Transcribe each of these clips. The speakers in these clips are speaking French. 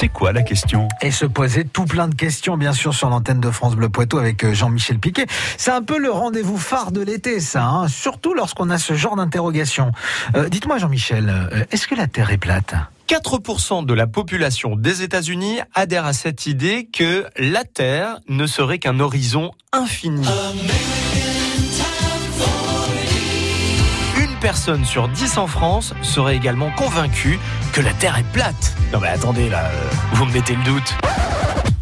C'est quoi la question? Et se poser tout plein de questions, bien sûr, sur l'antenne de France Bleu Poitou avec euh, Jean-Michel Piquet. C'est un peu le rendez-vous phare de l'été, ça, hein, surtout lorsqu'on a ce genre d'interrogation. Euh, Dites-moi, Jean-Michel, euh, est-ce que la Terre est plate? 4% de la population des États-Unis adhère à cette idée que la Terre ne serait qu'un horizon infini. Personne sur 10 en France serait également convaincue que la Terre est plate. Non mais attendez là, euh, vous me mettez le doute.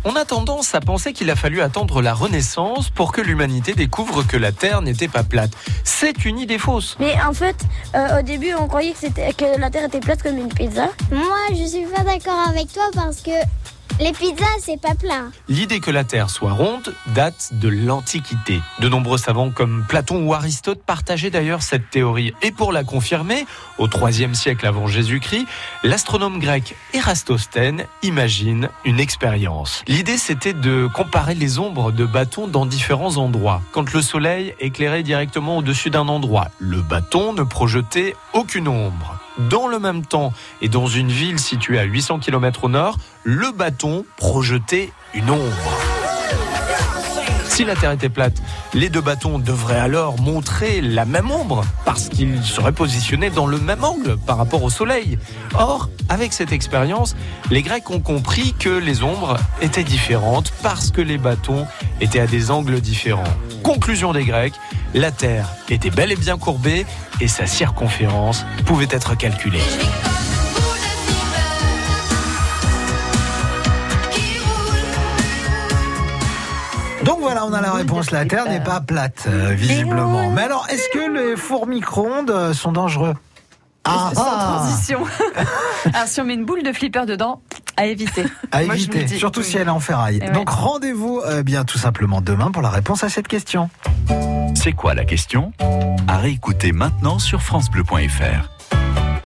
On a tendance à penser qu'il a fallu attendre la Renaissance pour que l'humanité découvre que la Terre n'était pas plate. C'est une idée fausse. Mais en fait, euh, au début, on croyait que, que la Terre était plate comme une pizza. Moi, je suis pas d'accord avec toi parce que les pizzas, c'est pas plat. L'idée que la Terre soit ronde date de l'Antiquité. De nombreux savants comme Platon ou Aristote partageaient d'ailleurs cette théorie. Et pour la confirmer, au IIIe siècle avant Jésus-Christ, l'astronome grec Érastosthène imagine une expérience. L'idée c'était de comparer les ombres de bâtons dans différents endroits. Quand le soleil éclairait directement au-dessus d'un endroit, le bâton ne projetait aucune ombre. Dans le même temps et dans une ville située à 800 km au nord, le bâton projetait une ombre. Si la Terre était plate, les deux bâtons devraient alors montrer la même ombre, parce qu'ils seraient positionnés dans le même angle par rapport au Soleil. Or, avec cette expérience, les Grecs ont compris que les ombres étaient différentes parce que les bâtons étaient à des angles différents. Conclusion des Grecs, la Terre était bel et bien courbée et sa circonférence pouvait être calculée. Donc voilà, on a la réponse. La Terre n'est pas plate, euh, visiblement. Mais alors, est-ce que les fours micro-ondes euh, sont dangereux ah, Sans transition. alors, si on met une boule de flipper dedans, à éviter. À éviter, surtout si elle est en ferraille. Donc rendez-vous euh, bien tout simplement demain pour la réponse à cette question. C'est quoi la question? À réécouter maintenant sur FranceBleu.fr.